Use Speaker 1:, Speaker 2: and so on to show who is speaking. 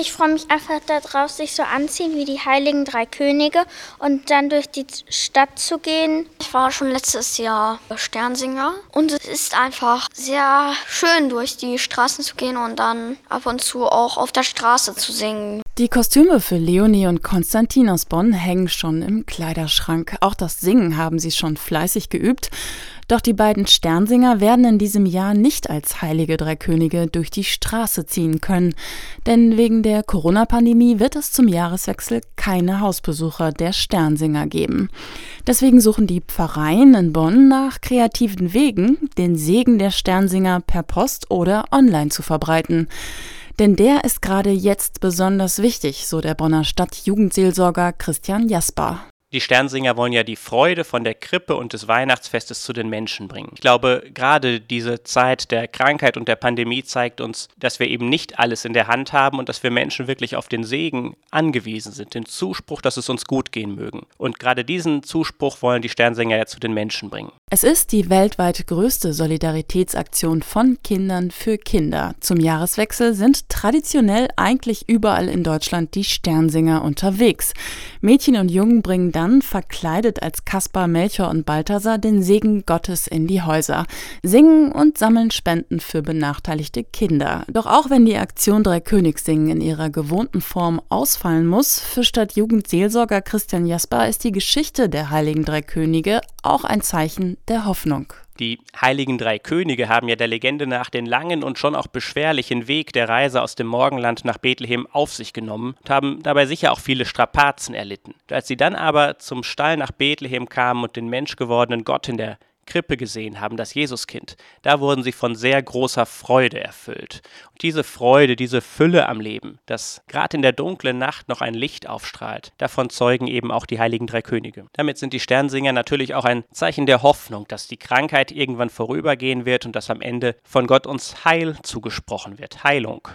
Speaker 1: Ich freue mich einfach darauf, sich so anziehen wie die heiligen drei Könige und dann durch die Stadt zu gehen.
Speaker 2: Ich war schon letztes Jahr Sternsinger und es ist einfach sehr schön, durch die Straßen zu gehen und dann ab und zu auch auf der Straße zu singen.
Speaker 3: Die Kostüme für Leonie und Konstantin aus Bonn hängen schon im Kleiderschrank. Auch das Singen haben sie schon fleißig geübt. Doch die beiden Sternsinger werden in diesem Jahr nicht als heilige drei Könige durch die Straße ziehen können. Denn wegen der Corona-Pandemie wird es zum Jahreswechsel keine Hausbesucher der Sternsinger geben. Deswegen suchen die Pfarreien in Bonn nach kreativen Wegen, den Segen der Sternsinger per Post oder online zu verbreiten. Denn der ist gerade jetzt besonders wichtig, so der Bonner Stadtjugendseelsorger Christian Jasper.
Speaker 4: Die Sternsinger wollen ja die Freude von der Krippe und des Weihnachtsfestes zu den Menschen bringen. Ich glaube, gerade diese Zeit der Krankheit und der Pandemie zeigt uns, dass wir eben nicht alles in der Hand haben und dass wir Menschen wirklich auf den Segen angewiesen sind, den Zuspruch, dass es uns gut gehen mögen. Und gerade diesen Zuspruch wollen die Sternsinger ja zu den Menschen bringen.
Speaker 3: Es ist die weltweit größte Solidaritätsaktion von Kindern für Kinder. Zum Jahreswechsel sind traditionell eigentlich überall in Deutschland die Sternsinger unterwegs. Mädchen und Jungen bringen dann, verkleidet als Kaspar, Melchior und Balthasar, den Segen Gottes in die Häuser, singen und sammeln Spenden für benachteiligte Kinder. Doch auch wenn die Aktion Drei Königssingen in ihrer gewohnten Form ausfallen muss, für Stadtjugendseelsorger Christian Jasper ist die Geschichte der heiligen drei Könige auch ein Zeichen der Hoffnung.
Speaker 4: Die heiligen drei Könige haben ja der Legende nach den langen und schon auch beschwerlichen Weg der Reise aus dem Morgenland nach Bethlehem auf sich genommen und haben dabei sicher auch viele Strapazen erlitten. Als sie dann aber zum Stall nach Bethlehem kamen und den menschgewordenen Gott in der Krippe gesehen haben, das Jesuskind, da wurden sie von sehr großer Freude erfüllt. Und diese Freude, diese Fülle am Leben, dass gerade in der dunklen Nacht noch ein Licht aufstrahlt, davon zeugen eben auch die heiligen drei Könige. Damit sind die Sternsinger natürlich auch ein Zeichen der Hoffnung, dass die Krankheit irgendwann vorübergehen wird und dass am Ende von Gott uns Heil zugesprochen wird, Heilung.